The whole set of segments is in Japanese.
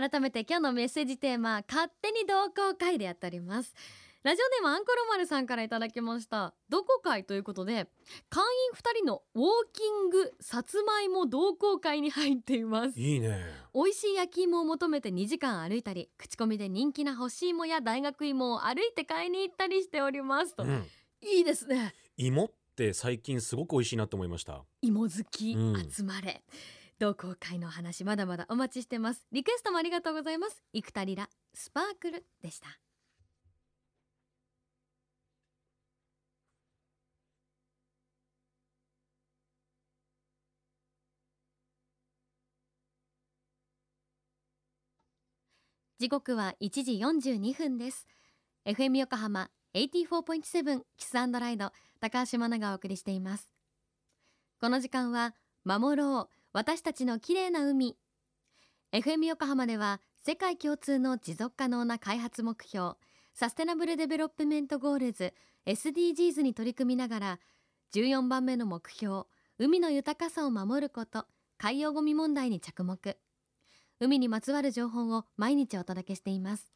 改めて今日のメッセージテーマ勝手に同好会でやっております。ラジオネームアンコロマルさんからいただきました。同好会ということで会員2人のウォーキングさつまいも同好会に入っています。いいね。美味しい焼き芋を求めて2時間歩いたり口コミで人気な干し芋や大学芋を歩いて買いに行ったりしております。と、うん。いいですね。芋って最近すごく美味しいなと思いました。芋好き。うん。集まれ、同好会の話まだまだお待ちしてます。リクエストもありがとうございます。イクタリラスパークルでした。時刻は1時42分です。FM 横浜84.7キスアンドライド高橋真奈がお送りしています。この時間は守ろう私たちの綺麗な海。FM 横浜では世界共通の持続可能な開発目標 Sustainable Development Goals SDGs に取り組みながら14番目の目標海の豊かさを守ること海洋ゴミ問題に着目。海にまつわる情報を毎日お届けしています。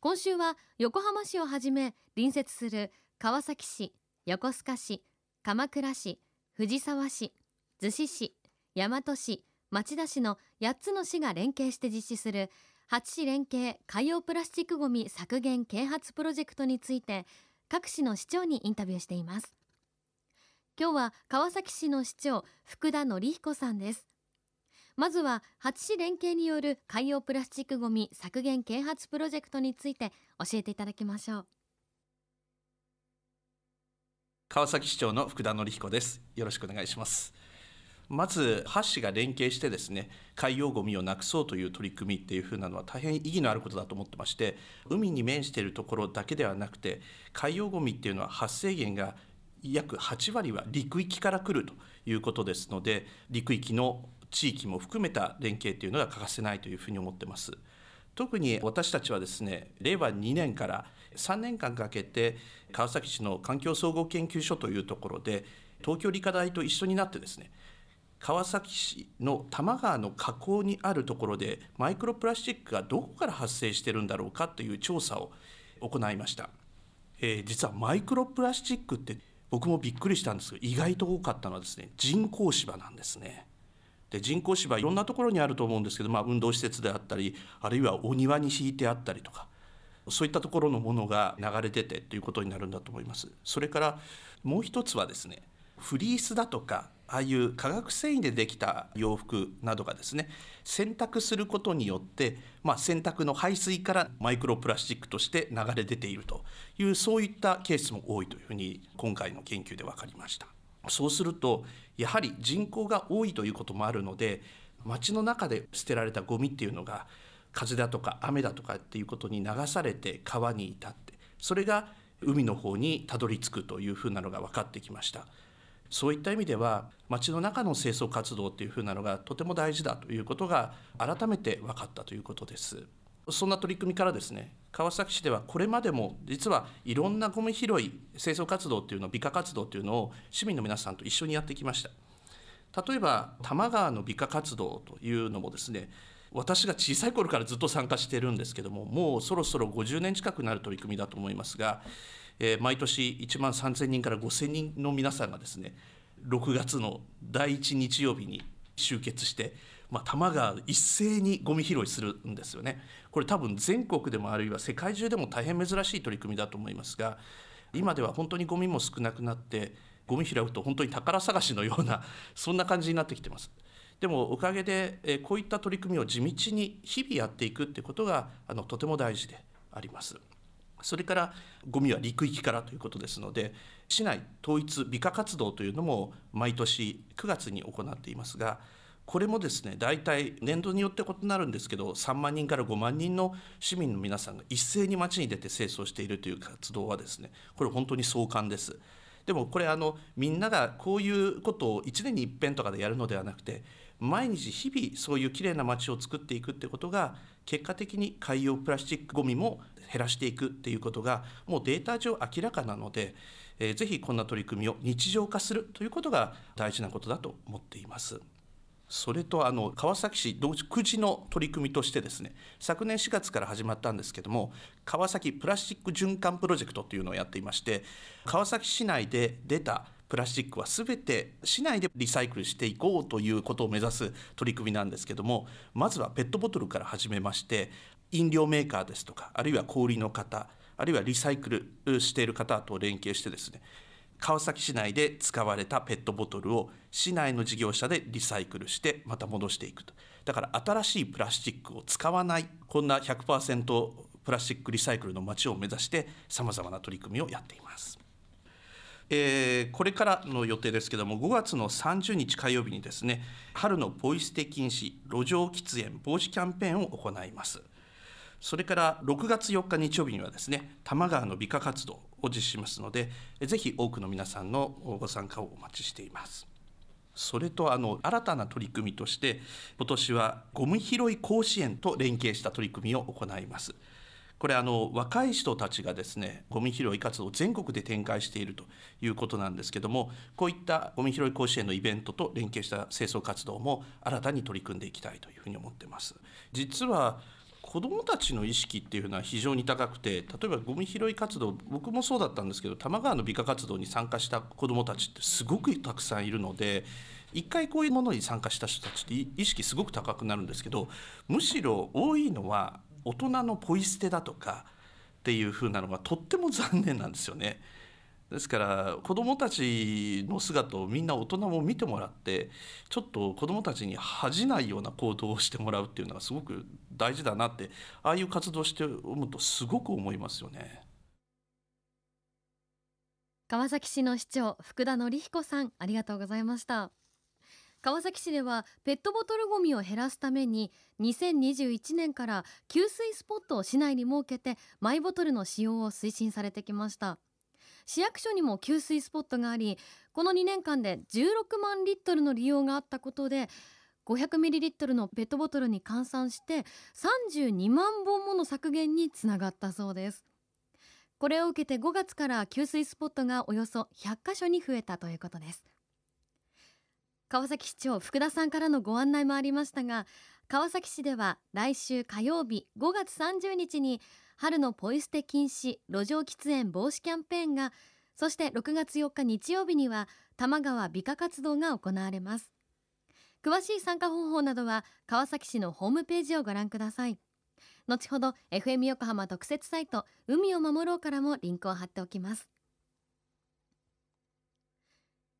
今週は横浜市をはじめ隣接する川崎市横須賀市鎌倉市藤沢市逗子市大和市町田市の8つの市が連携して実施する8市連携海洋プラスチックごみ削減啓発プロジェクトについて各市の市長にインタビューしています。今日は川崎市の市長福田紀彦さんです。まずは8市連携による海洋プラスチックごみ削減啓発プロジェクトについて教えていただきましょう。川崎市長の福田紀彦です。よろしくお願いします。まず8市が連携してですね海洋ごみをなくそうという取り組みっていうふうなのは大変意義のあることだと思ってまして海に面しているところだけではなくて海洋ごみっていうのは発生源が約8割は陸域から来るということですので陸域の地域も含めた連携というのが欠かせないというふうに思ってます。特に私たちはですね令和2年から3年間かけて川崎市の環境総合研究所というところで東京理科大と一緒になってですね川崎市の多摩川の河口にあるところでマイクロプラスチックがどこから発生してるんだろうかという調査を行いました、えー実はマイクロプラスチックって僕もびっくりしたんですが意外と多かったのはですね人工芝なんですね。で人工芝いろんなところにあると思うんですけど、まあ、運動施設であったりあるいはお庭に敷いてあったりとかそういったところのものが流れ出てということになるんだと思います。それからもう一つはですねフリースだとかああいう化学繊維でできた洋服などがですね洗濯することによって、まあ、洗濯の排水からマイクロプラスチックとして流れ出ているというそういったケースも多いというふうに今回の研究で分かりました。そうするとやはり人口が多いということもあるので街の中で捨てられたゴミっていうのが風だとか雨だとかっていうことに流されて川に至ってそれが海の方にたどり着くというふうなのが分かってきましたそういった意味では街の中の清掃活動っていうふうなのがとても大事だということが改めて分かったということです。そんな取り組みからですね川崎市ではこれまでも実はいろんなゴミ拾い清掃活動っていうの美化活動っていうのを市民の皆さんと一緒にやってきました。例えば多摩川の美化活動というのもですね私が小さい頃からずっと参加してるんですけどももうそろそろ50年近くなる取り組みだと思いますが、えー毎年1万3000人から5000人の皆さんがですね6月の第1日曜日に集結して、まあ、多摩川一斉にゴミ拾いするんですよね。これ多分全国でもあるいは世界中でも大変珍しい取り組みだと思いますが今では本当にゴミも少なくなってゴミ拾うと本当に宝探しのようなそんな感じになってきてます。でもおかげでこういった取り組みを地道に日々やっていくってことがあのとても大事であります。それからゴミは陸域からということですので市内統一美化活動というのも毎年9月に行っていますがこれもですね大体年度によって異なるんですけど3万人から5万人の市民の皆さんが一斉に街に出て清掃しているという活動はですねこれ本当に壮観です。でもこれあのみんながこういうことを1年に一遍とかでやるのではなくて毎日日々そういうきれいな街を作っていくってことが結果的に海洋プラスチックごみも減らしていくっていうことがもうデータ上明らかなので、えーぜひこんな取り組みを日常化するということが大事なことだと思っています。それとあの川崎市独自の取り組みとしてですね昨年4月から始まったんですけども川崎プラスチック循環プロジェクトというのをやっていまして川崎市内で出たプラスチックは全て市内でリサイクルしていこうということを目指す取り組みなんですけどもまずはペットボトルから始めまして飲料メーカーですとかあるいは小売の方あるいはリサイクルしている方と連携してですね川崎市内で使われたペットボトルを市内の事業者でリサイクルしてまた戻していくとだから新しいプラスチックを使わないこんな100%プラスチックリサイクルの街を目指してさまざまな取り組みをやっています。えー、これからの予定ですけども5月の30日火曜日にですね春のポイ捨て禁止路上喫煙防止キャンペーンを行います。それから6月4日日曜日にはですね多摩川の美化活動を実施しますのでぜひ多くの皆さんのご参加をお待ちしています。それとあの新たな取り組みとして今年はゴミ拾い甲子園と連携した取り組みを行います。これあの若い人たちがですねゴミ拾い活動を全国で展開しているということなんですけどもこういったゴミ拾い甲子園のイベントと連携した清掃活動も新たに取り組んでいきたいというふうに思ってます。実は子どもたちの意識っていうのは非常に高くて例えばゴミ拾い活動僕もそうだったんですけど多摩川の美化活動に参加した子どもたちってすごくたくさんいるので一回こういうものに参加した人たちって意識すごく高くなるんですけどむしろ多いのは大人のポイ捨てだとかっていう風なのがとっても残念なんですよね。ですから子どもたちの姿をみんな大人も見てもらってちょっと子どもたちに恥じないような行動をしてもらうっていうのはすごく大事だなってああいう活動して思うとすごく思いますよね。川崎市の市長福田紀彦さんありがとうございました川崎市ではペットボトルごみを減らすために2021年から給水スポットを市内に設けてマイボトルの使用を推進されてきました。市役所にも給水スポットがありこの2年間で16万リットルの利用があったことで500ミリリットルのペットボトルに換算して32万本もの削減につながったそうです。これを受けて5月から給水スポットがおよそ100カ所に増えたということです。川崎市長福田さんからのご案内もありましたが川崎市では来週火曜日5月30日に春のポイ捨て禁止路上喫煙防止キャンペーンがそして6月4日日曜日には多摩川美化活動が行われます。詳しい参加方法などは川崎市のホームページをご覧ください。後ほど FM 横浜特設サイト海を守ろうからもリンクを貼っておきます。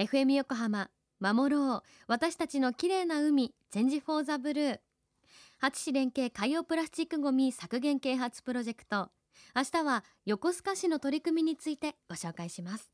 FM 横浜守ろう。私たちの綺麗な海チェンジフォーザブルー。八市連携海洋プラスチックごみ削減啓発プロジェクト。明日は横須賀市の取り組みについてご紹介します。